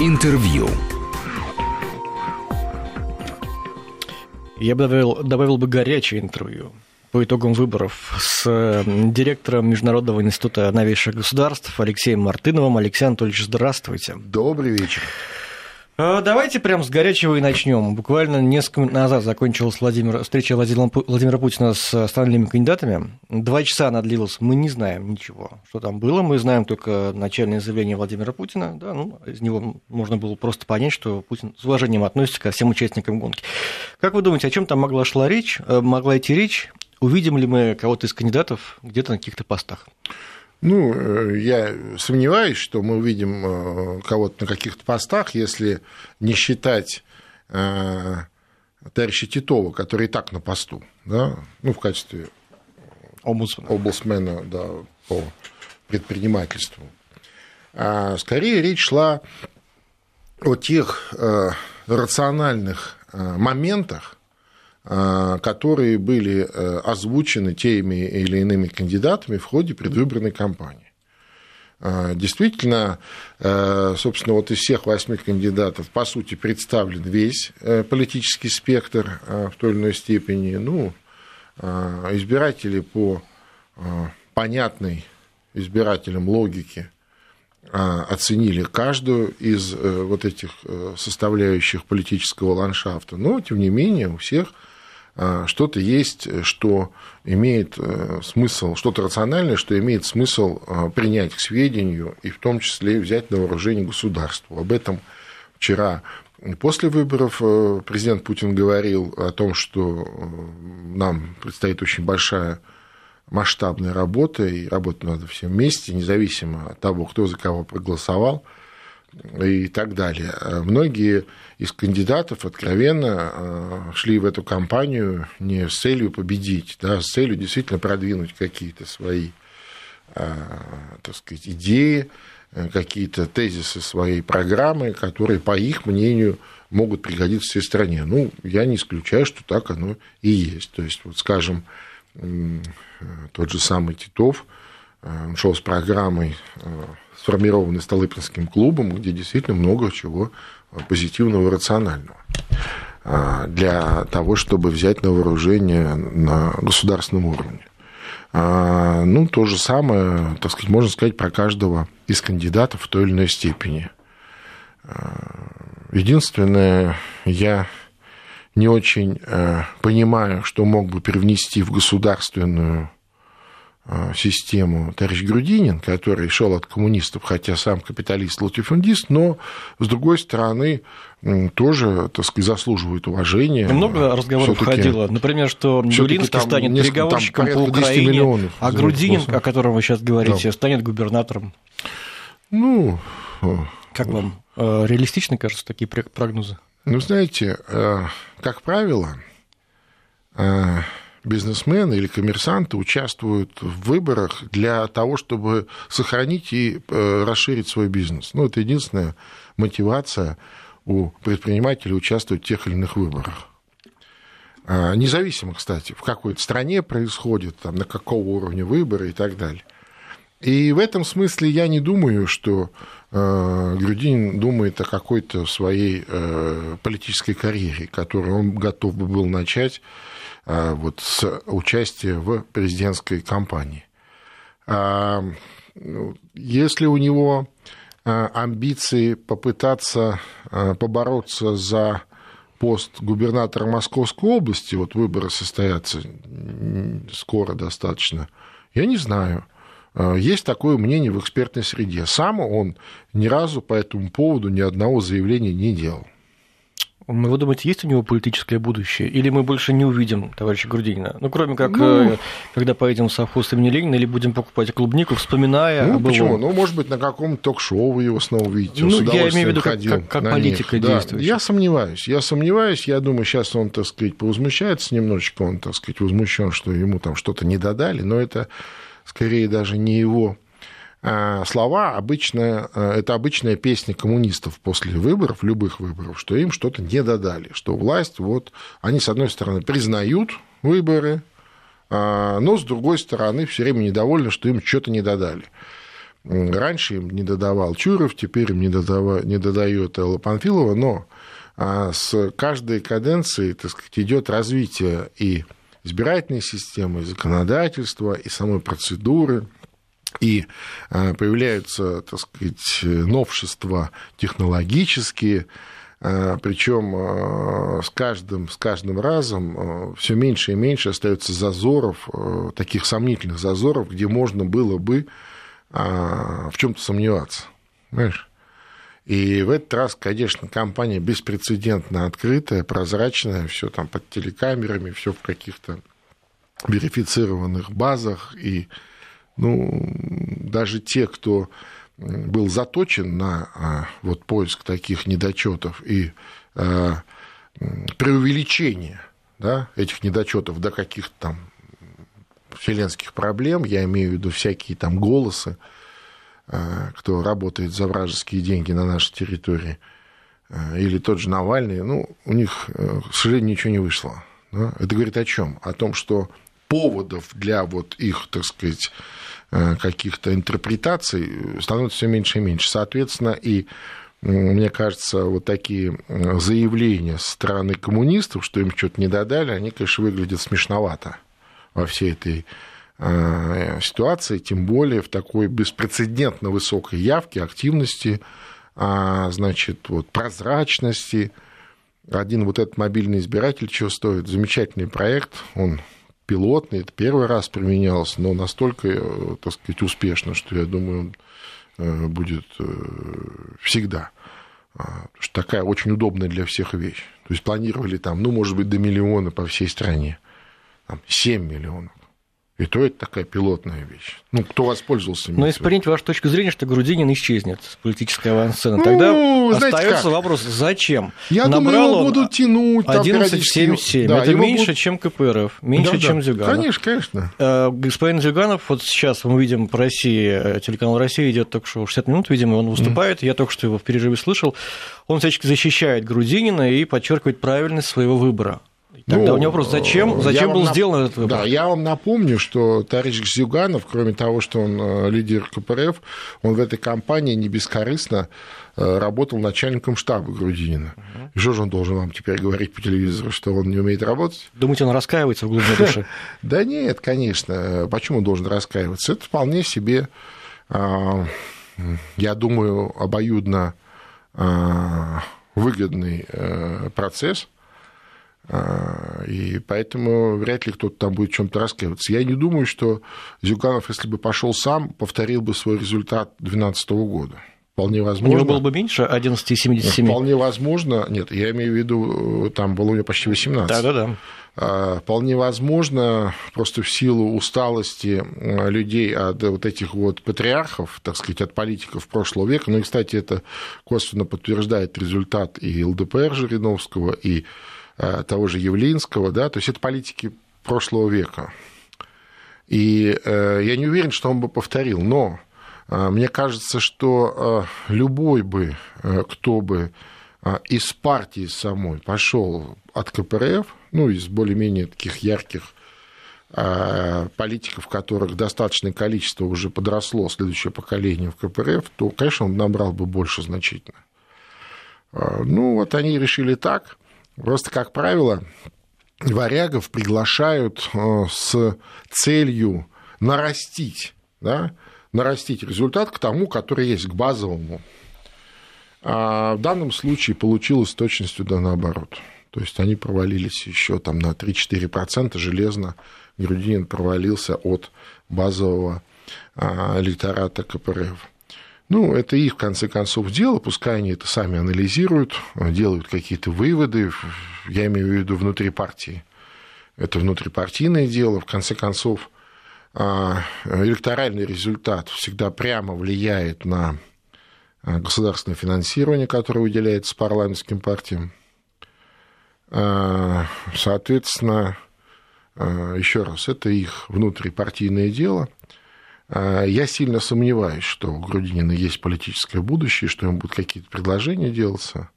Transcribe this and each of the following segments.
Интервью. Я бы добавил, добавил бы горячее интервью по итогам выборов с директором Международного института новейших государств Алексеем Мартыновым. Алексей Анатольевич, здравствуйте. Добрый вечер. А, давайте прям с горячего и начнем. Буквально несколько минут назад закончилась Владимир, встреча Владимира Путина с остальными кандидатами. Два часа она длилась, мы не знаем ничего, что там было. Мы знаем только начальное заявление Владимира Путина. Да, ну, из него можно было просто понять, что Путин с уважением относится ко всем участникам гонки. Как вы думаете, о чем там могла шла речь, э, могла идти речь? Увидим ли мы кого-то из кандидатов где-то на каких-то постах? Ну, э, я сомневаюсь, что мы увидим э, кого-то на каких-то постах, если не считать э, товарища Титова, который и так на посту, да, ну, в качестве Омбудсмена, Омбудсмена да, по предпринимательству. А скорее речь шла о тех рациональных моментах, которые были э, озвучены теми или иными кандидатами в ходе предвыборной кампании. А, действительно, э, собственно, вот из всех восьми кандидатов, по сути, представлен весь э, политический спектр в той или иной степени. Ну, избиратели по понятной избирателям логике оценили каждую из вот этих составляющих политического ландшафта, но, тем не менее, у всех что-то есть, что имеет э, смысл, что-то рациональное, что имеет смысл принять к сведению и в том числе взять на вооружение государству. Об этом вчера после выборов э, президент Путин говорил о том, что э, нам предстоит очень большая масштабная работа, и работать надо всем вместе, независимо от того, кто за кого проголосовал и так далее. Многие из кандидатов откровенно э, шли в эту кампанию не с целью победить, да, а с целью действительно продвинуть какие-то свои э, так сказать, идеи, э, какие-то тезисы своей программы, которые, по их мнению, могут пригодиться всей стране. Ну, я не исключаю, что так оно и есть. То есть, вот, скажем, тот же самый Титов, он шел с программой, сформированной Столыпинским клубом, где действительно много чего позитивного и рационального для того, чтобы взять на вооружение на государственном уровне. Ну, то же самое, так сказать, можно сказать про каждого из кандидатов в той или иной степени. Единственное, я не очень э, понимаю, что мог бы привнести в государственную систему товарищ Грудинин, который шел от коммунистов, хотя сам капиталист-латифундист, но, с другой стороны, тоже, так сказать, заслуживает уважения. Много разговоров ходило. Например, что Грудинский станет переговорщиком по Украине, миллионов, а Грудинин, о котором вы сейчас говорите, да. станет губернатором. Ну... Как вам? Э, реалистичны, кажется, такие прогнозы? Ну, знаете, э, как правило, э, бизнесмены или коммерсанты участвуют в выборах для того, чтобы сохранить и э, расширить свой бизнес. Ну, это единственная мотивация у предпринимателей участвовать в тех или иных выборах. А, независимо, кстати, в какой стране происходит, там, на какого уровня выборы и так далее. И в этом смысле я не думаю, что э, Грудинин думает о какой-то своей э, политической карьере, которую он готов бы был начать вот, с участия в президентской кампании. А, ну, если у него а, амбиции попытаться побороться за пост губернатора Московской области, вот выборы состоятся скоро достаточно, я не знаю. Есть такое мнение в экспертной среде. Сам он ни разу по этому поводу ни одного заявления не делал. Вы думаете, есть у него политическое будущее? Или мы больше не увидим товарища Грудинина? Ну, кроме как, ну, э, когда поедем в совхоз имени Ленина или будем покупать клубнику, вспоминая Ну, почему? Ну, может быть, на каком-то ток-шоу вы его снова увидите. Ну, я имею в виду, как, как, как политика да. действует. Я сомневаюсь. Я сомневаюсь. Я думаю, сейчас он, так сказать, повозмущается немножечко. Он, так сказать, возмущен, что ему там что-то не додали. Но это скорее даже не его слова обычно, а, это обычная песня коммунистов после выборов, любых выборов, что им что-то не додали, что власть, вот, они, с одной стороны, признают выборы, а, но, с другой стороны, все время недовольны, что им что-то не додали. раньше им не додавал Чуров, теперь им не, додава, не додает Элла Панфилова, но а, с каждой каденцией, так сказать, идет развитие и избирательной системы, и законодательства, и самой процедуры, и а, появляются, так сказать, новшества технологические, а, причем с каждым, с каждым разом все меньше и меньше остается зазоров, таких сомнительных зазоров, где можно было бы в чем-то сомневаться. Понимаешь? И в этот раз, конечно, компания беспрецедентно открытая, прозрачная, все там под телекамерами, все в каких-то верифицированных базах. И ну, даже те, кто был заточен на а, вот, поиск таких недочетов и а, преувеличение да, этих недочетов до каких-то там вселенских проблем, я имею в виду всякие там голосы, Э, кто работает за вражеские деньги на нашей территории, э, или тот же Навальный, ну, у них, э, к сожалению, ничего не вышло. Да? Это говорит о чем? О том, что поводов для вот их, так сказать, каких-то интерпретаций становится все меньше и меньше. Соответственно, и мне кажется, вот такие заявления со стороны коммунистов, что им что-то не додали, они, конечно, выглядят смешновато во всей этой Э, ситуации, тем более в такой беспрецедентно высокой явке, активности, а, значит, вот, прозрачности. Один вот этот мобильный избиратель чего стоит? Замечательный проект, он пилотный, это первый раз применялся, но настолько, э, так сказать, успешно, что я думаю, он э, будет всегда. А, потому что такая очень удобная для всех вещь. То есть планировали там, ну, может быть, до миллиона по всей стране. Там 7 миллионов. И то это такая пилотная вещь. Ну, кто воспользовался Но если принять вашу точку зрения, что Грудинин исчезнет с политической авансцены, ну, тогда остается вопрос, зачем? Я Набрал думаю, его будут тянуть. 11,77. Да, это меньше, будет... чем КПРФ, меньше, да, чем да. Зюганов. Конечно, конечно. Э, господин Зюганов, вот сейчас мы видим по России, э, телеканал Россия идет только что 60 минут, видимо, он выступает, mm. я только что его в перерыве слышал, он всячески защищает Грудинина и подчеркивает правильность своего выбора. Тогда ну, у него вопрос, зачем, зачем был нап... сделан этот выбор? Да, я вам напомню, что Тарич Зюганов, кроме того, что он э, лидер КПРФ, он в этой кампании не бескорыстно э, работал начальником штаба Грудинина. Угу. И что же он должен вам теперь говорить по телевизору, что он не умеет работать? Думаете, он раскаивается в глубине души? Да нет, конечно. Почему он должен раскаиваться? Это вполне себе, а, я думаю, обоюдно а, выгодный э, процесс – и поэтому вряд ли кто-то там будет чем-то раскаиваться. Я не думаю, что Зюганов, если бы пошел сам, повторил бы свой результат 2012 года. Вполне возможно. У него было бы меньше 11,77. Вполне возможно. Нет, я имею в виду, там было у него почти 18. Да-да-да. А, вполне возможно, просто в силу усталости а, людей от вот этих вот патриархов, так сказать, от политиков прошлого века, ну и, кстати, это косвенно подтверждает результат и ЛДПР Жириновского, и Э, того же Явлинского, да, то есть это политики прошлого века. И э, я не уверен, что он бы повторил, но э, мне кажется, что любой бы, кто бы из партии самой пошел от КПРФ, ну, из более-менее таких ярких политиков, которых достаточное количество уже подросло, следующее поколение в КПРФ, то, конечно, он набрал бы больше значительно. Ну, вот они решили так. Просто, как правило, варягов приглашают э, с целью нарастить, да, нарастить результат к тому, который есть, к базовому. А в данном случае получилось с точностью да наоборот. То есть они провалились еще там на 3-4% железно. Грудинин провалился от базового а, электората КПРФ. Ну, это их, в конце концов, дело, пускай они это сами анализируют, делают какие-то выводы, я имею в виду внутри партии. Это внутрипартийное дело, в конце концов, а, электоральный результат всегда прямо влияет на а, государственное финансирование, которое выделяется парламентским партиям. А, соответственно, еще раз, это их внутрипартийное дело – я сильно сомневаюсь, что у Грудинина есть политическое будущее, что ему будут какие-то предложения делаться.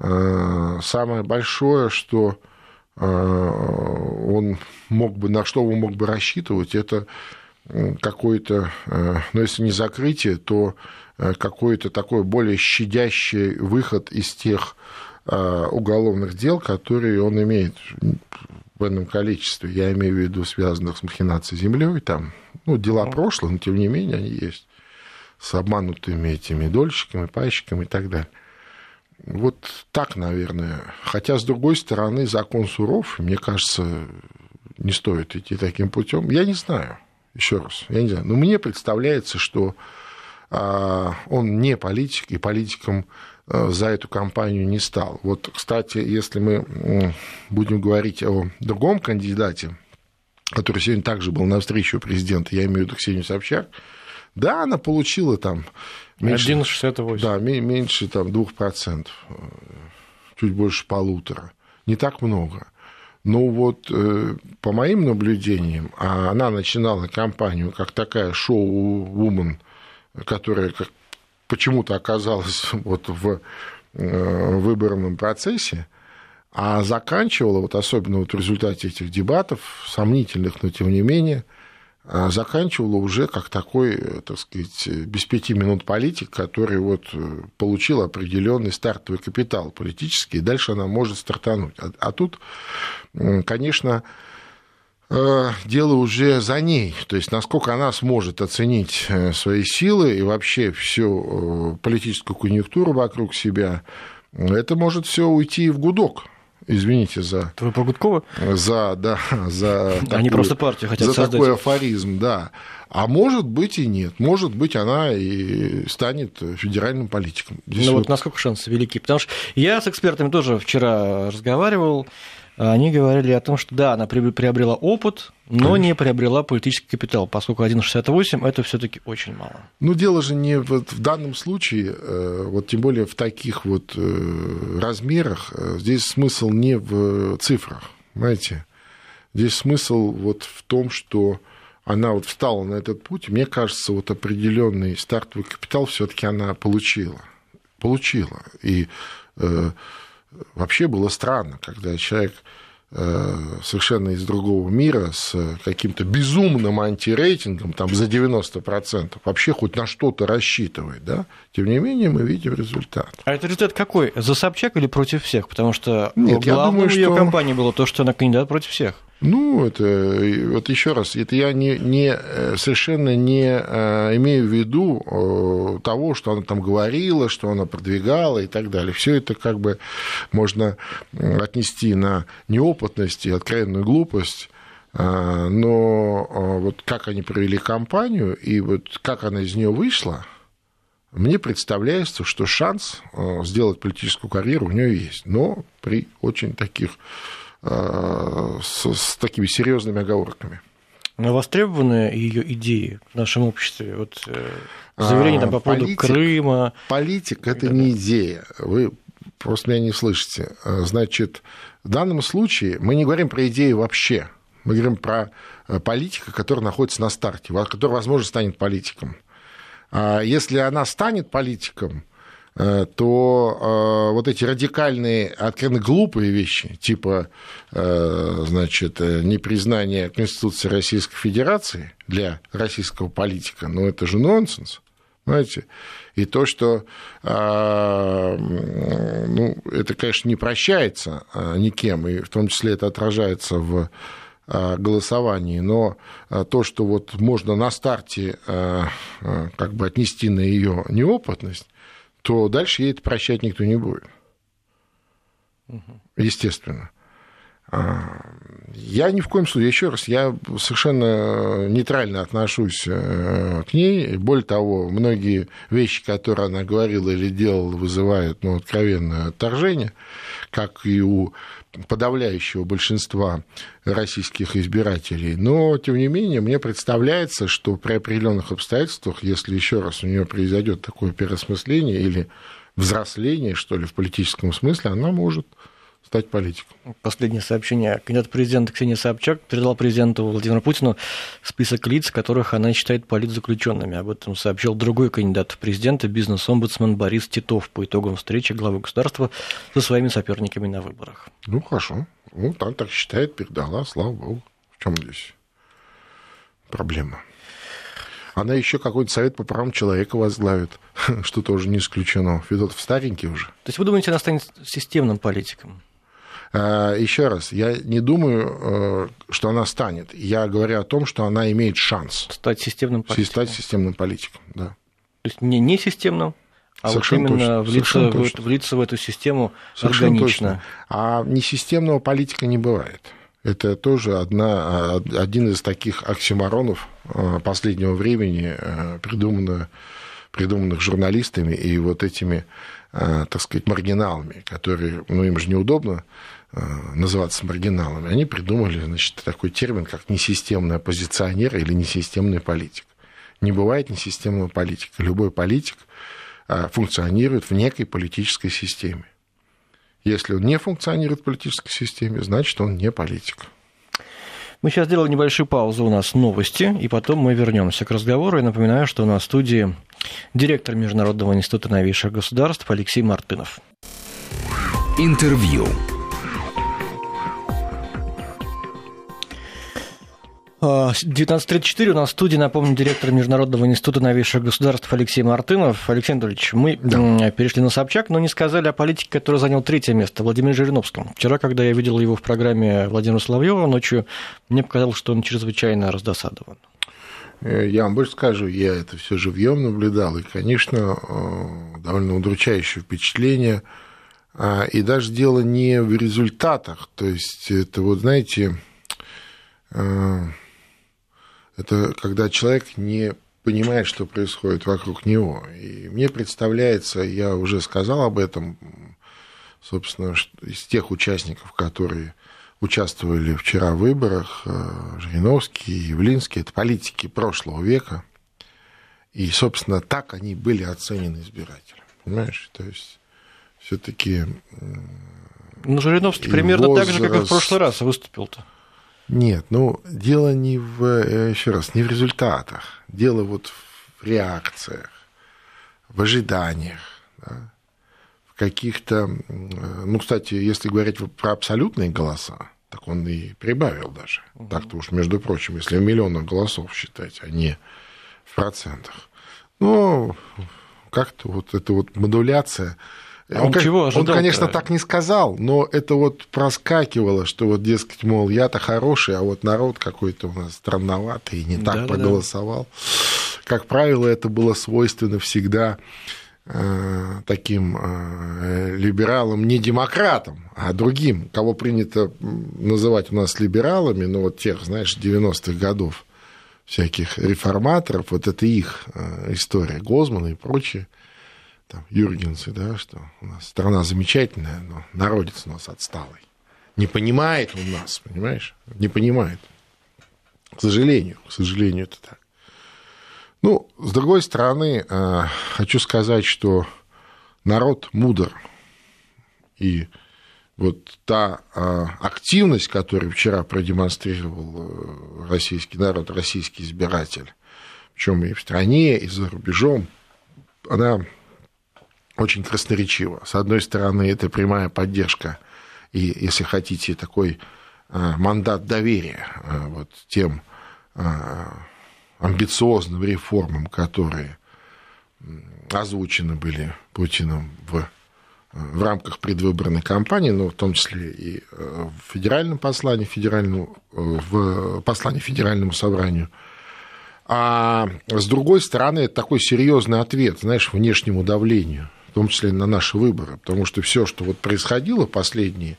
А, самое большое, что а, он мог бы, на что он мог бы рассчитывать, это какое-то, ну, если не закрытие, то какой-то такой более щадящий выход из тех уголовных дел, которые он имеет в этом количестве. Я имею в виду связанных с махинацией землей, там, ну, дела прошлого, но тем не менее они есть с обманутыми этими дольщиками, пайщиками и так далее. Вот так, наверное. Хотя, с другой стороны, закон суров, мне кажется, не стоит идти таким путем. Я не знаю, еще раз, я не знаю. Но мне представляется, что а, он не политик, и политиком а, за эту кампанию не стал. Вот, кстати, если мы будем говорить о другом кандидате, который сегодня также был на встрече у президента, я имею в виду Ксению Собчак, да, она получила там... Меньше, 1,68. Да, меньше там 2%, э, чуть больше полутора. Не так много. Но вот э, по моим наблюдениям, а она начинала кампанию как такая шоу-вумен, которая как почему-то оказалась вот в э, выборном процессе, а заканчивала, вот особенно вот в результате этих дебатов, сомнительных, но тем не менее, а заканчивала уже как такой, э, так сказать, без пяти минут политик, который вот э, получил определенный стартовый капитал политический, и дальше она может стартануть. А, а тут, конечно, э, дело уже за ней, то есть насколько она сможет оценить свои силы и вообще всю политическую конъюнктуру вокруг себя, это может все уйти в гудок извините за... Вы про Гудкова? За, да, за... Они такую, просто партию хотят За создать. такой афоризм, да. А может быть и нет. Может быть, она и станет федеральным политиком. Здесь ну вот... вот насколько шансы велики? Потому что я с экспертами тоже вчера разговаривал, они говорили о том, что да, она приобрела опыт, но Конечно. не приобрела политический капитал, поскольку 1,68 это все-таки очень мало. Ну, дело же не в, в данном случае, э, вот тем более в таких вот э, размерах, э, здесь смысл не в цифрах, понимаете? Здесь смысл вот в том, что она вот встала на этот путь, мне кажется, вот определенный стартовый капитал все-таки она получила. Получила. И вообще было странно, когда человек э, совершенно из другого мира с каким-то безумным антирейтингом, там за 90%, вообще хоть на что-то рассчитывает, да, тем не менее мы видим результат. А это результат какой? За Собчак или против всех? Потому что Нет, главным ее что... кампании было то, что она кандидат против всех. Ну, это вот еще раз, это я не, не, совершенно не э, имею в виду э, того, что она там говорила, что она продвигала и так далее. Все это как бы можно отнести на неопытность и откровенную глупость. Э, но вот как они провели кампанию и вот как она из нее вышла, мне представляется, что шанс сделать политическую карьеру у нее есть, но при очень таких Э, с, с такими серьезными оговорками. Но востребованы ее идеи в нашем обществе? Вот э, заявление там, по поводу политик, Крыма. Политик – это не идея. Вы просто меня не слышите. Э, значит, в данном случае мы не говорим про идею вообще. Мы говорим про политика, который находится на старте, который, возможно, станет политиком. А если она станет политиком, Э, то э, вот эти радикальные, откровенно глупые вещи, типа, э, значит, непризнание Конституции Российской Федерации для российского политика, ну, это же нонсенс. Понимаете? И то, что ну, это, конечно, не прощается никем, и в том числе это отражается в голосовании, но то, что вот можно на старте как бы отнести на ее неопытность, то дальше ей это прощать никто не будет. Естественно. А, я ни в коем случае, еще раз, я совершенно нейтрально отношусь э, к ней. Более того, многие вещи, которые она говорила или делала, вызывают ну, откровенное отторжение, как и у подавляющего большинства российских избирателей. Но, тем не менее, мне представляется, что при определенных обстоятельствах, если еще раз у нее произойдет такое переосмысление или взросление, что ли, в политическом смысле, она может стать политиком. Последнее сообщение. Кандидат президента Ксения Собчак передал президенту Владимиру Путину список лиц, которых она считает политзаключенными. Об этом сообщил другой кандидат в президенты, бизнес-омбудсмен Борис Титов по итогам встречи главы государства со своими соперниками на выборах. Ну, хорошо. Ну, так, так считает, передала, слава богу. В чем здесь проблема? она еще какой-то совет по правам человека возглавит, что тоже не исключено. Федотов старенький уже. То есть вы думаете, она станет системным политиком? А, еще раз, я не думаю, э, что она станет. Я говорю о том, что она имеет шанс стать системным политиком. Стать системным политиком, да. То есть не, не системным, а Совершенно вот именно влиться, в, влиться в эту систему Совершенно органично. Точно. А несистемного политика не бывает. Это тоже одна, один из таких оксиморонов э, последнего времени, э, придуманных, придуманных журналистами и вот этими, так сказать, маргиналами, которые, ну, им же неудобно называться маргиналами, они придумали, значит, такой термин, как несистемный оппозиционер или несистемный политик. Не бывает несистемного политика. Любой политик функционирует в некой политической системе. Если он не функционирует в политической системе, значит, он не политик. Мы сейчас сделали небольшую паузу, у нас новости, и потом мы вернемся к разговору. Я напоминаю, что у нас в студии директор Международного института новейших государств Алексей Мартынов. Интервью. 19.34 у нас в студии, напомню, директор Международного института новейших государств Алексей Мартынов. Алексей Анатольевич, мы да. перешли на Собчак, но не сказали о политике, который занял третье место, Владимир Жириновском. Вчера, когда я видел его в программе Владимира Соловьева ночью, мне показалось, что он чрезвычайно раздосадован. Э, я вам больше скажу, я это все живьем наблюдал, и, конечно, э, довольно удручающее впечатление. А, и даже дело не в результатах, то есть это вот, знаете, э, это когда человек не понимает, что происходит вокруг него. И мне представляется, я уже сказал об этом, собственно, из тех участников, которые участвовали вчера в выборах, э, Жириновский, Явлинский, это политики прошлого века. И, собственно, так они были оценены избирателями. Понимаешь? То есть, все-таки. Ну, Жириновский примерно возраст... так же, как и в прошлый раз выступил-то. Нет, ну, дело не в, э, еще раз, не в результатах. Дело вот в реакциях, в ожиданиях, да, в каких-то... Ну, кстати, если говорить про абсолютные голоса, так он и прибавил даже. Угу. Так-то уж, между прочим, если в миллионах голосов считать, а не в процентах. Ну, как-то вот эта вот модуляция он, он чего ожидал? Он, конечно, так не сказал, но это вот проскакивало, что вот, дескать, мол, я-то хороший, а вот народ какой-то у нас странноватый и не так да, проголосовал. Да. Как правило, это было свойственно всегда э, таким э, либералам, не демократам, а другим, кого принято называть у нас либералами, ну вот тех, знаешь, 90-х годов всяких реформаторов, вот это их э, история, Гозмана и прочее там, Юргенсы, да, что у нас страна замечательная, но народец у нас отсталый. Не понимает он нас, понимаешь? Не понимает. К сожалению, к сожалению, это так. Ну, с другой стороны, э, хочу сказать, что народ мудр. И вот та э, активность, которую вчера продемонстрировал э, российский народ, российский избиратель, причем и в стране, и за рубежом, она очень красноречиво. С одной стороны, это прямая поддержка и, если хотите, такой а, мандат доверия а, вот тем а, амбициозным реформам, которые озвучены были Путиным в, в рамках предвыборной кампании, но в том числе и в федеральном послании, федеральному, в послании Федеральному собранию. А с другой стороны, это такой серьезный ответ, знаешь, внешнему давлению – в том числе на наши выборы, потому что все, что вот происходило последние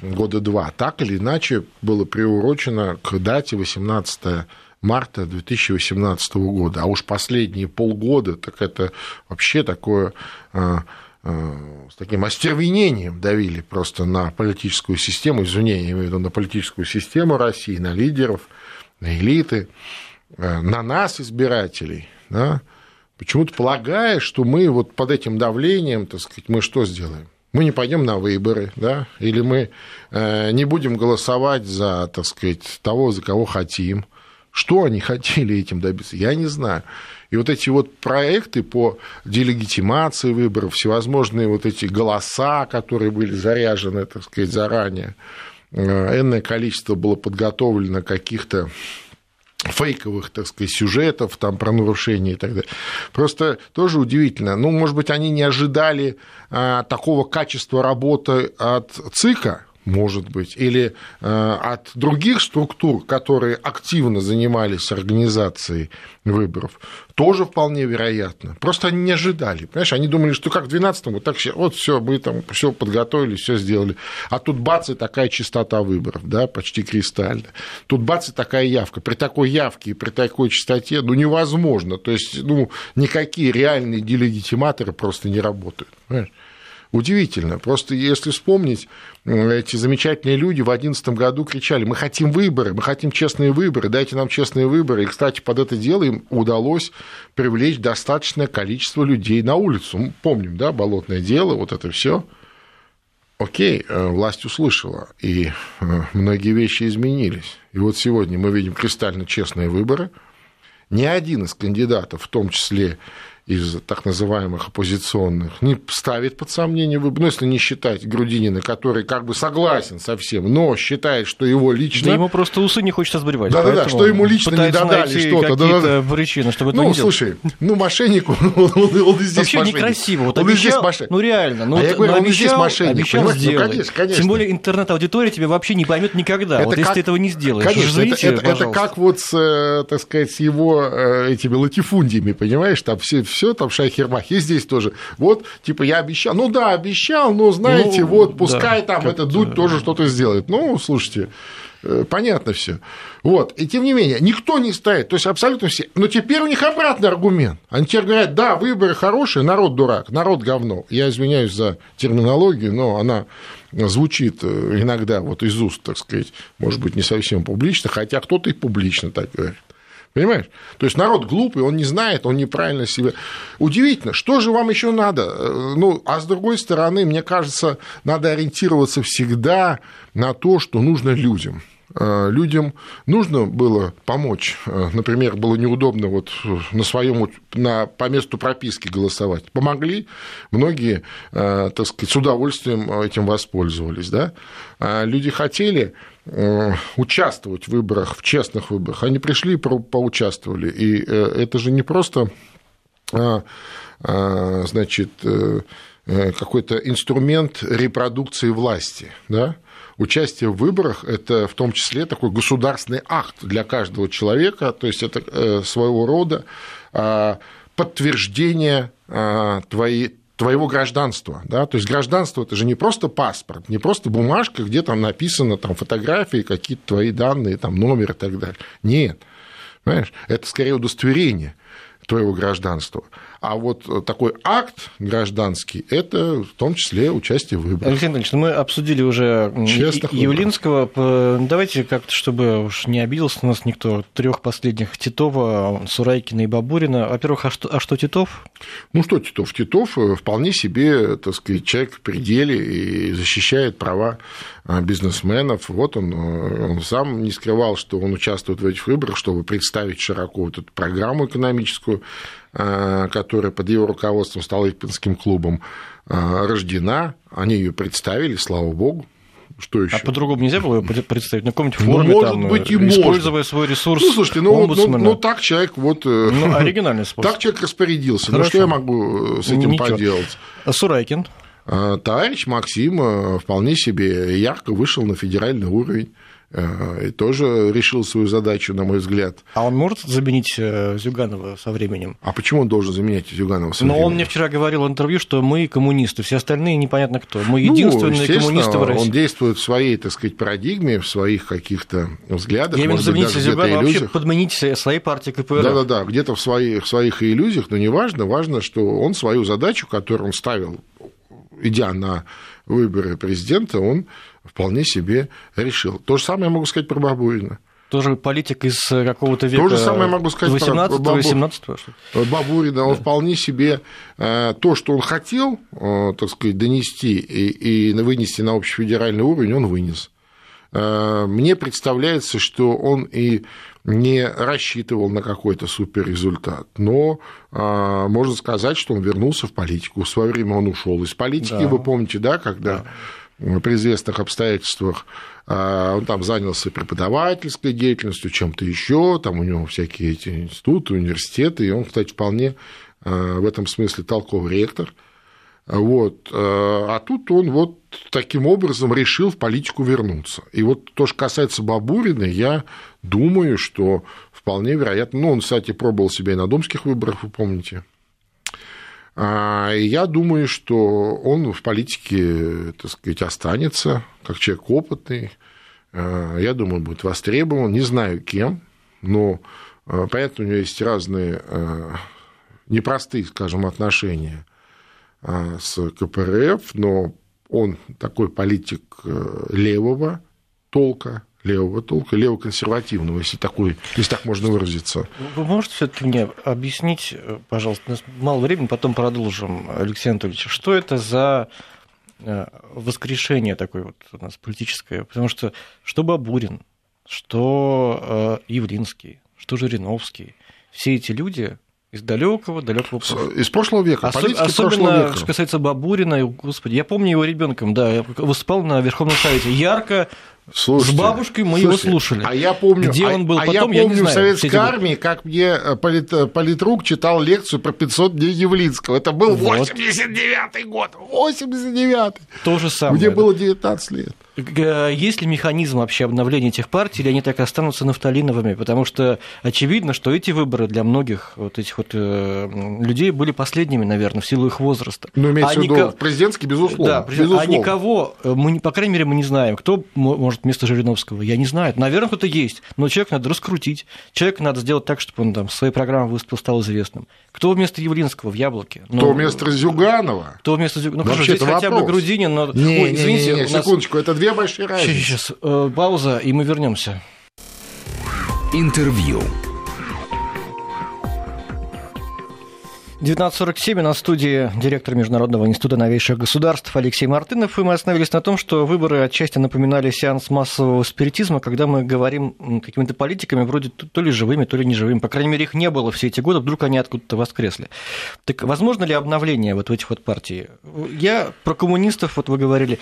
года два, так или иначе было приурочено к дате 18 марта 2018 года. А уж последние полгода, так это вообще такое а, а, с таким остервенением давили просто на политическую систему, извини, я имею в виду на политическую систему России, на лидеров, на элиты, а, на нас, избирателей, да, почему-то полагая, что мы вот под этим давлением, так сказать, мы что сделаем? Мы не пойдем на выборы, да, или мы э, не будем голосовать за, так сказать, того, за кого хотим. Что они хотели этим добиться, я не знаю. И вот эти вот проекты по делегитимации выборов, всевозможные вот эти голоса, которые были заряжены, так сказать, заранее, э, энное количество было подготовлено каких-то фейковых, так сказать, сюжетов там про нарушения и так далее. Просто тоже удивительно. Ну, может быть, они не ожидали а, такого качества работы от ЦИКа, может быть, или э, от других структур, которые активно занимались организацией выборов, тоже вполне вероятно. Просто они не ожидали. Понимаешь, они думали, что как в 12-м, вот так вот все, мы там все подготовили, все сделали. А тут бац, и такая частота выборов, да, почти кристально. Тут бац, и такая явка. При такой явке и при такой частоте, ну, невозможно. То есть, ну, никакие реальные делегитиматоры просто не работают. Понимаешь? Удивительно. Просто если вспомнить, эти замечательные люди в 2011 году кричали, мы хотим выборы, мы хотим честные выборы, дайте нам честные выборы. И, кстати, под это дело им удалось привлечь достаточное количество людей на улицу. Мы помним, да, болотное дело, вот это все. Окей, э, власть услышала, и э, многие вещи изменились. И вот сегодня мы видим кристально честные выборы. Ни один из кандидатов, в том числе из так называемых оппозиционных не ставит под сомнение выбор, ну, если не считать Грудинина, который как бы согласен со всем, но считает, что его лично... Да ему просто усы не хочется сбривать. Да-да-да, что ему лично не додали что-то. какие-то да, да. причины, чтобы ну, это не слушай, ну, мошенник, он, он, он и здесь Вообще мошенник. некрасиво. Вот он обещал, и здесь мошенник. Ну, реально. Ну, а я говорю, ну, он и здесь мошенник. Обещал. Ну, конечно, конечно. Тем более интернет-аудитория тебя вообще не поймет никогда. Это вот как... если ты этого не сделаешь. Конечно, Живите, это, это, это как вот с, э, так сказать, с его э, этими латифундиями, понимаешь, там все, все там шайхермах, есть здесь тоже. Вот, типа, я обещал. Ну да, обещал, но знаете, Ну, вот, пускай да, там как-то- это дуть тоже что-то сделает. Ну, слушайте, э, понятно все. Вот. И тем не менее, никто не ставит, то есть абсолютно все. Но теперь у них обратный аргумент. Они теперь говорят, да, выборы хорошие, народ дурак, народ говно. Я извиняюсь за терминологию, но она звучит э, иногда вот из уст, так сказать, может быть, не совсем публично, хотя кто-то и публично так говорит. Понимаешь? То есть народ глупый, он не знает, он неправильно себя. Удивительно, что же вам еще надо? Э, Ну, а с другой стороны, мне кажется, надо ориентироваться всегда на то, что нужно людям. Э, Людям нужно было помочь. Э, Например, было неудобно вот на своем на, по месту прописки голосовать. Помогли, многие, так сказать, с удовольствием этим воспользовались. Да? А Люди хотели участвовать в выборах, в честных выборах. Они пришли и поучаствовали. И э, это же не просто а, а, значит, э, э, какой-то инструмент репродукции власти, да? Участие в выборах – это в том числе такой государственный акт для каждого человека, то есть это э, своего рода а, подтверждение твоей, твоего гражданства. Да? То есть гражданство – это же не просто паспорт, не просто бумажка, где там написано там, фотографии, какие-то твои данные, там, номер и так далее. Нет. Понимаешь? Это скорее удостоверение твоего гражданства. А вот такой акт гражданский – это в том числе участие в выборах. Алексей Анатольевич, ну мы обсудили уже Честных Явлинского. П- Давайте как-то, чтобы уж не обиделся на нас никто, трех последних Титова, Сурайкина и Бабурина. Во-первых, а что, а что Титов? Ну что Титов? Титов э, вполне себе, так сказать, человек в пределе и защищает права а, бизнесменов. Вот он, э, он сам не скрывал, что он участвует в этих выборах, чтобы представить широко вот эту программу экономическую, которая под его руководством Столыпинским клубом а, рождена. Они ее представили, слава богу. Что еще? А по-другому нельзя было его представить? На каком-нибудь Ну, форме, может там, быть, и используя можно. свой ресурс Ну, слушайте, ну, ну, омбудсмена. ну, так человек вот... э, Ну, оригинальный способ. Так человек распорядился. Ну, Хорошо. что я могу э, с этим Ничего. поделать? А Сурайкин? Товарищ Максим э, вполне себе ярко вышел на федеральный уровень э, и тоже решил свою задачу, на мой взгляд. А он может заменить э, Зюганова со временем? А почему он должен заменять Зюганова? со Но он временем? мне вчера говорил в интервью, что мы коммунисты, все остальные непонятно кто. Мы Ну, единственные естественно, коммунисты в России. Он действует в своей, так сказать, парадигме, в своих каких-то взглядах. Я имею в виду Зюганова, вообще подменить своей партии КПРФ. Да-да-да, где-то в своих, в своих иллюзиях, но неважно, важно, что он свою задачу, которую он ставил, идя на выборы президента, он вполне себе решил. То же самое я могу сказать про Бабурина. Тоже политик из э, какого-то века. же самое могу сказать про 18 Бабу- 18 Бабурина, он вполне себе э, то, что он хотел, э, так сказать, донести и, и вынести на общефедеральный уровень, он вынес. Мне представляется, что он и не рассчитывал на какой-то суперрезультат, но э, можно сказать, что он вернулся в политику. В свое время он ушел из политики, Да. вы помните, да, когда при известных обстоятельствах а, он там занялся преподавательской деятельностью, чем-то еще, там у него всякие эти институты, университеты, и он, кстати, вполне а, в этом смысле толковый ректор. Вот. А, а тут он вот таким образом решил в политику вернуться. И вот то, что касается Бабурина, я думаю, что вполне вероятно, ну, он, кстати, пробовал себя и на домских выборах, вы помните, и я думаю, что он в политике, так сказать, останется, как человек опытный, Э, я думаю, будет востребован. Не знаю кем, но э, понятно, у него есть разные э, непростые, скажем, отношения с КПРФ, но он такой политик левого толка, левого толка, левоконсервативного, если, такой, если так можно выразиться. Вы можете все-таки мне объяснить, пожалуйста, у нас мало времени, потом продолжим, Алексей Анатольевич, что это за Э, воскрешение такое вот у нас политическое, потому что что Бабурин, что э, Явлинский, что Жириновский, все эти люди из далекого, далекого прошлого. Из прошлого века. Особ... Особенно, века. что касается Бабурина, господи, я помню его ребенком, да, я выступал на Верховном Совете. Ярко Слушайте, с бабушкой мы слушайте, его слушали. А я помню, где он был а, потом, а я помню я не знаю, в советской армии, как мне э, полит, э, политрук читал лекцию про 500 дней Явлинского. Это был вот. 89-й год. 89-й. То же самое. Мне было 19 лет. Есть ли механизм вообще обновления этих партий, или они так и останутся нафталиновыми? Потому что очевидно, что эти выборы для многих вот этих вот э, людей были последними, наверное, в силу их возраста. Ну, имеется а в виду нико... президентский, безусловно. Да, безусловно. А никого, мы, по крайней мере, мы не знаем, кто может вместо Жириновского. Я не знаю. Наверное, кто-то есть, но человек надо раскрутить. Человек надо сделать так, чтобы он там своей программой выступил, стал известным. Кто вместо Явлинского в «Яблоке»? Ну, кто вместо Зюганова? Кто вместо Зюганова? Ну, хорошо, здесь вопрос. хотя бы Грудинин, но... Не, Ой, извините, не, не, не, нас... секундочку, это две большие разницы. Сейчас, сейчас, э, пауза, и мы вернемся. Интервью. 19.47 на студии директор Международного института новейших государств Алексей Мартынов, и мы остановились на том, что выборы отчасти напоминали сеанс массового спиритизма, когда мы говорим какими-то политиками вроде то ли живыми, то ли неживыми. По крайней мере, их не было все эти годы, вдруг они откуда-то воскресли. Так возможно ли обновление вот в этих вот партий? Я про коммунистов, вот вы говорили,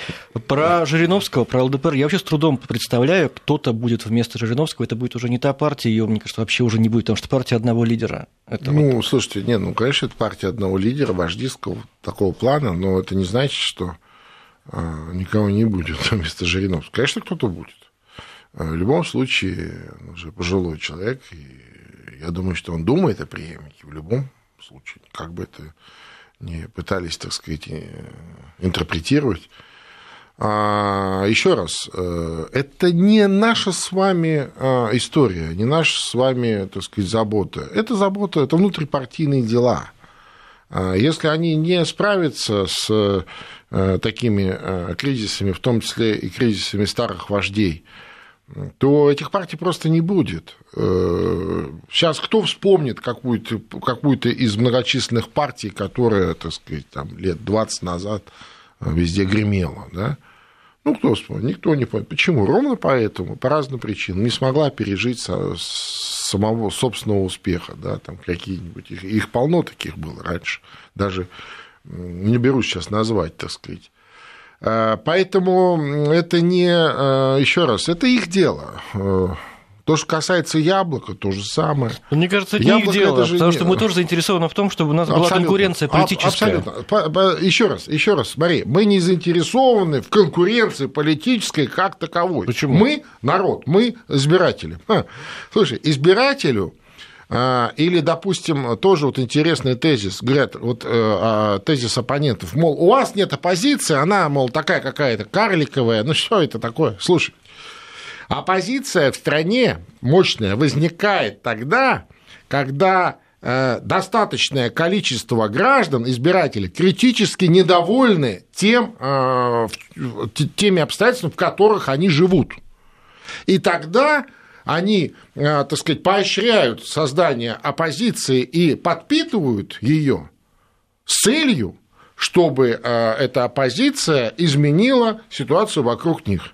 про Жириновского, про ЛДПР, я вообще с трудом представляю, кто-то будет вместо Жириновского, это будет уже не та партия, ее, мне кажется, вообще уже не будет, потому что партия одного лидера. Это ну, вот... слушайте, нет, ну, конечно, это партия одного лидера, вождистского такого плана, но это не значит, что а, никого не будет вместо Жириновского. Конечно, кто-то будет. А, в любом случае, он уже пожилой человек, и я думаю, что он думает о преемнике в любом случае, как бы это не пытались, так сказать, интерпретировать. А, еще раз, э, это не наша с вами а, история, не наша с вами, так сказать, забота. Это забота, это внутрипартийные дела. А, если они не справятся с э, такими э, кризисами, в том числе и кризисами старых вождей, то этих партий просто не будет. Сейчас кто вспомнит какую-то какую из многочисленных партий, которая, так сказать, там, лет 20 назад везде гремела, да? Ну, кто вспомнит? Никто не понял. Почему? Ровно поэтому, по разным причинам, не смогла пережить самого собственного успеха, да, там какие-нибудь, их, их полно таких было раньше, даже не берусь сейчас назвать, так сказать. А, поэтому это не, а, еще раз, это их дело. То, что касается яблока, то же самое. Мне кажется, это Яблоко не их дело, потому не... что мы тоже заинтересованы в том, чтобы у нас абсолютно, была конкуренция политическая. Абсолютно. Еще раз, еще раз, смотри, мы не заинтересованы в конкуренции политической как таковой. Почему? Мы народ, мы избиратели. Слушай, избирателю а, или, допустим, тоже вот интересный тезис, говорят, вот э, а, тезис оппонентов, мол, у вас нет оппозиции, она, мол, такая какая-то карликовая, ну что это такое? Слушай, Оппозиция в стране мощная возникает тогда, когда э, достаточное количество граждан, избирателей, критически недовольны тем, э, теми обстоятельствами, в которых они живут. И тогда они, э, так сказать, поощряют создание оппозиции и подпитывают ее с целью, чтобы эта оппозиция изменила ситуацию вокруг них.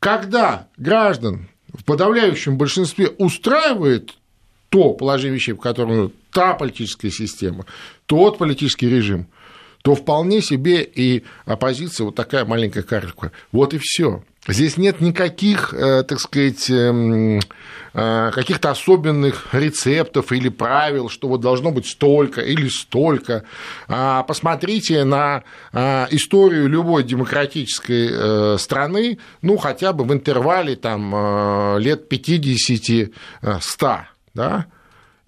Когда граждан в подавляющем большинстве устраивает то положение вещей, в котором та политическая система, тот политический режим, то вполне себе и оппозиция вот такая маленькая карлика. Вот и все. Здесь нет никаких, э, так сказать, эм, э, каких-то особенных рецептов или правил, что вот должно быть столько или столько. А посмотрите на э, историю любой демократической страны, ну, хотя бы в интервале там, лет 50-100, да,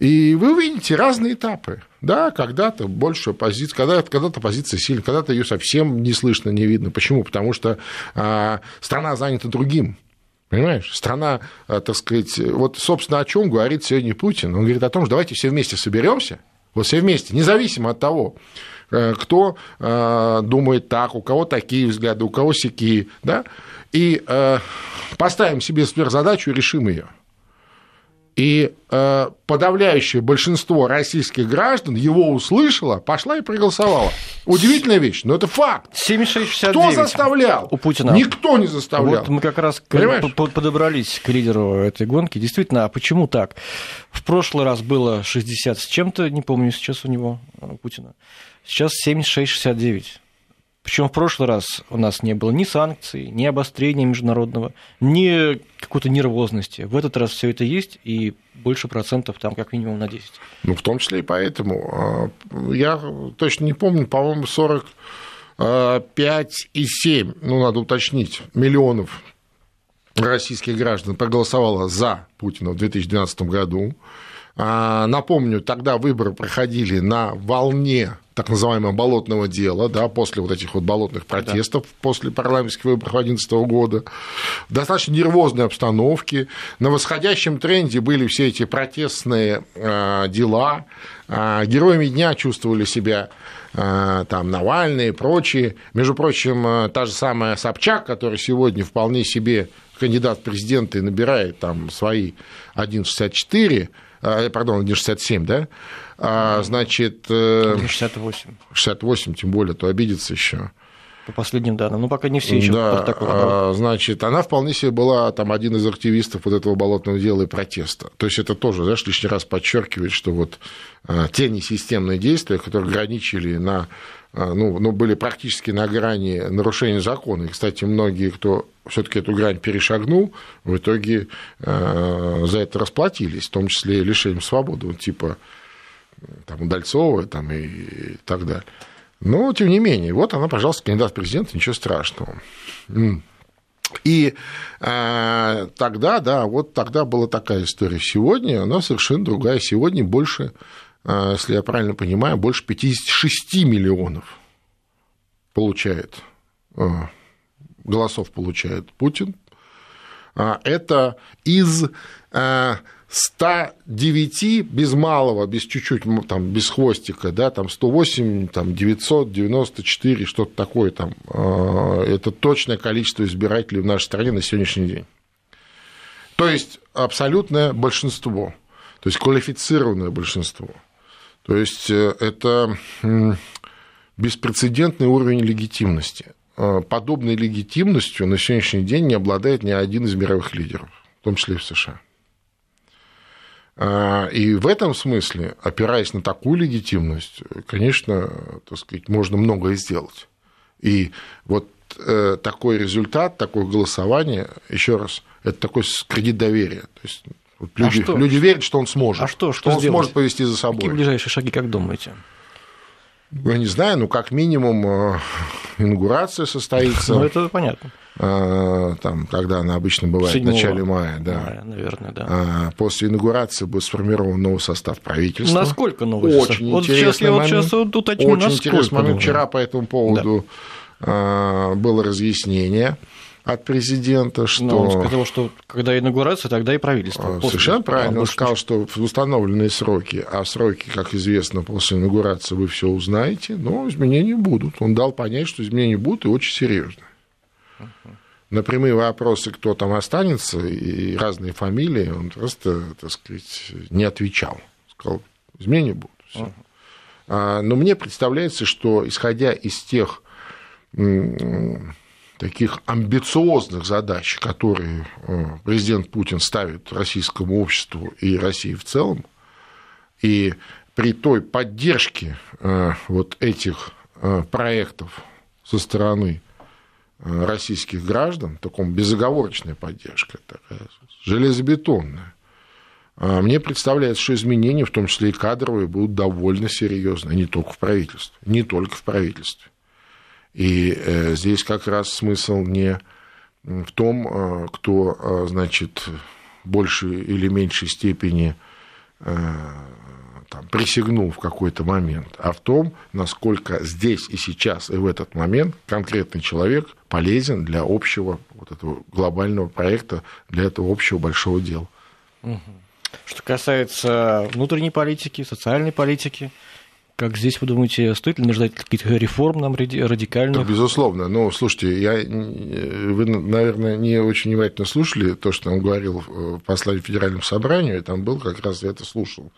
и вы увидите разные этапы. Да, когда-то больше позиция, когда-то, когда-то позиция сильная, когда-то ее совсем не слышно, не видно. Почему? Потому что а, страна занята другим. Понимаешь? Страна, а, так сказать, вот, собственно, о чем говорит сегодня Путин. Он говорит о том, что давайте все вместе соберемся, вот все вместе, независимо от того, э, кто э, думает так, у кого такие взгляды, у кого сякие, да, и э, поставим себе сверхзадачу и решим ее. И э, подавляющее большинство российских граждан его услышало, пошла и проголосовала. Удивительная вещь, но это факт. 76 Кто заставлял? У Путина. Никто не заставлял. Вот мы как раз Понимаешь? подобрались к лидеру этой гонки. Действительно, а почему так? В прошлый раз было 60 с чем-то, не помню сейчас у него, у Путина. Сейчас 76-69. Причем в прошлый раз у нас не было ни санкций, ни обострения международного, ни какой-то нервозности. В этот раз все это есть, и больше процентов там как минимум на 10. Ну, в том числе и поэтому. А, я точно не помню, по-моему, 45,7, ну, надо уточнить, миллионов российских граждан проголосовало за Путина в 2012 году. А, напомню, тогда выборы проходили на волне так называемого болотного дела, да, после вот этих вот болотных протестов, да. после парламентских выборов 2011 года, достаточно нервозной обстановке, на восходящем тренде были все эти протестные э, дела, э, героями дня чувствовали себя там Навальный и прочие. Между прочим, та же самая Собчак, которая сегодня вполне себе кандидат в президенты и набирает там свои 1,64, пардон, 1,67, да, а, значит... 68. Э, 68, тем более, то обидится еще. По последним данным. Ну, пока не все еще да, а, Значит, она вполне себе была там один из активистов вот этого болотного дела и протеста. То есть это тоже, знаешь, лишний раз подчеркивает, что вот а, те несистемные действия, которые ограничили на ну, ну, были практически на грани нарушения закона. И, кстати, многие, кто все-таки эту грань перешагнул, в итоге э, за это расплатились, в том числе лишением свободы. Вот, типа там, Удальцова там, и, и так далее. Но, тем не менее, вот она, пожалуйста, кандидат в президент, ничего страшного. И э, тогда, да, вот тогда была такая история. Сегодня она совершенно другая. Сегодня больше, если я правильно понимаю, больше 56 миллионов получает, э, голосов получает Путин. Это из 109 без малого, без чуть-чуть, там, без хвостика, да, там 108, там 994, что-то такое там, а, это точное количество избирателей в нашей стране на сегодняшний день. То есть абсолютное большинство, то есть квалифицированное большинство. То есть э, это беспрецедентный уровень легитимности. А, подобной легитимностью на сегодняшний день не обладает ни один из мировых лидеров, в том числе и в США. А, и в этом смысле, опираясь на такую легитимность, конечно, так сказать, можно многое сделать. И вот э, такой результат, такое голосование, еще раз, это такой кредит доверия. То есть вот люди, а что? люди верят, что он сможет. А что, что, что он сделать? сможет повести за собой. Какие ближайшие шаги, как думаете? Я не знаю, ну, как минимум, э, инаугурация состоится. Ну, это понятно. Э, там, когда она обычно бывает в начале мая, да. Мая, наверное, да. А после инаугурации будет сформирован новый состав правительства. Насколько новый Очень состав? Вот сейчас я вот сейчас уточню, Очень интересный момент. Вчера по этому поводу да. Э, было разъяснение от президента, что... Но он сказал, что когда инаугурация, тогда и правительство. После... Совершенно правильно. Он сказал, что в установленные сроки, а сроки, как известно, после инаугурации вы все узнаете, но изменений будут. Он дал понять, что изменения будут и очень серьезные. На прямые вопросы, кто там останется, и разные фамилии, он просто, так сказать, не отвечал. Сказал, изменения будут. Всё. Uh-huh. Но мне представляется, что исходя из тех таких амбициозных задач, которые э, президент Путин ставит российскому обществу и России в целом, и при той поддержке э, вот этих э, проектов со стороны российских граждан, таком безоговорочная поддержка, такая железобетонная, а мне представляется, что изменения, в том числе и кадровые, будут довольно серьезные, не только в правительстве, не только в правительстве. И э, здесь как раз смысл не в том, э, кто, э, значит, большей или меньшей степени там, присягнул в какой-то момент, а в том, насколько здесь и сейчас и в этот момент конкретный человек полезен для общего вот этого глобального проекта, для этого общего большого дела. Что касается внутренней политики, социальной политики, как здесь, вы думаете, стоит ли ждать каких-то реформ нам радикальных? Да, безусловно. Но, слушайте, я, вы, наверное, не очень внимательно слушали то, что он говорил в послании Федеральному собранию, и там был, как раз я это слушал.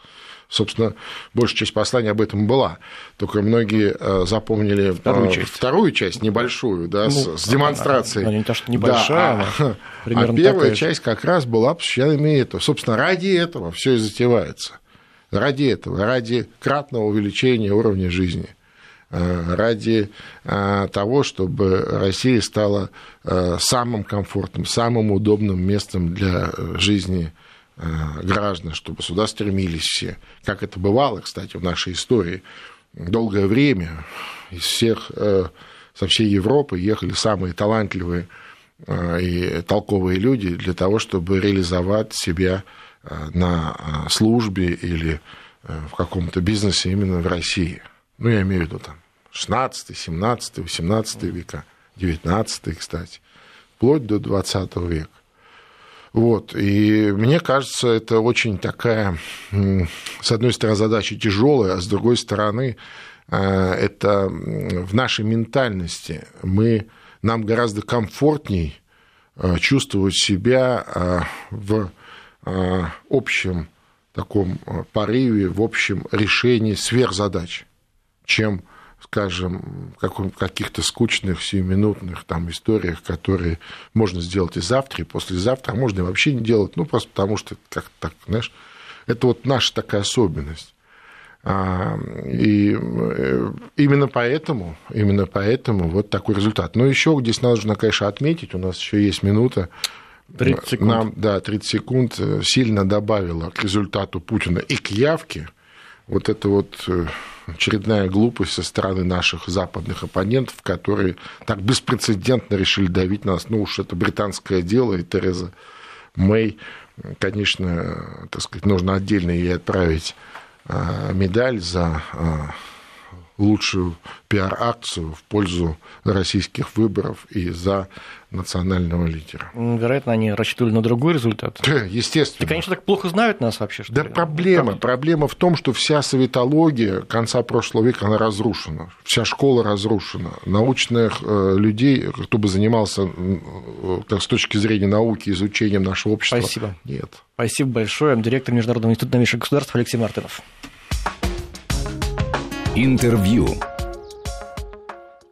Собственно, большая часть послания об этом была. Только многие э, запомнили вторую часть, вторую часть небольшую, да, ну, с, с демонстрацией. Она, не то, что небольшая, да, а, а первая часть как раз была посвящена этому. Собственно, ради этого все и затевается. Ради этого, ради кратного увеличения уровня жизни э, ради э, того, чтобы Россия стала самым комфортным, самым удобным местом для жизни Э, граждан, чтобы сюда стремились все. Как это бывало, кстати, в нашей истории. Долгое время из всех, э, со всей Европы ехали самые талантливые э, и толковые люди для того, чтобы реализовать себя на службе или в каком-то бизнесе именно в России. Ну, я имею в виду там 16, 17, 18 века, 19, кстати, вплоть до 20 века. Вот. И мне кажется, это очень такая, с одной стороны, задача тяжелая, а с другой стороны, э, это в нашей ментальности. Мы, нам гораздо комфортней э, чувствовать себя э, в общем таком порыве, в общем решении сверхзадач, чем скажем, каких-то скучных, сиюминутных там историях, которые можно сделать и завтра, и послезавтра, а можно и вообще не делать, ну, просто потому что как так, знаешь, это вот наша такая особенность. А, и э, именно поэтому, именно поэтому вот такой результат. Но еще здесь нужно, конечно, отметить, у нас еще есть минута, 30 секунд. Нам, да, 30 секунд э, сильно добавила к результату Путина и к явке вот это вот э, очередная глупость со стороны наших западных оппонентов, которые так беспрецедентно решили давить нас. Ну уж это британское дело, и Тереза Мэй, конечно, так сказать, нужно отдельно ей отправить медаль за лучшую пиар-акцию в пользу российских выборов и за национального лидера. Вероятно, они рассчитывали на другой результат. Естественно. И, конечно, так плохо знают нас вообще. Что да ли? проблема. Как? Проблема в том, что вся советология конца прошлого века, она разрушена. Вся школа разрушена. Научных э, людей, кто бы занимался так, с точки зрения науки, изучением нашего общества, Спасибо. нет. Спасибо большое. Директор Международного института новейших государств Алексей Мартынов. Интервью.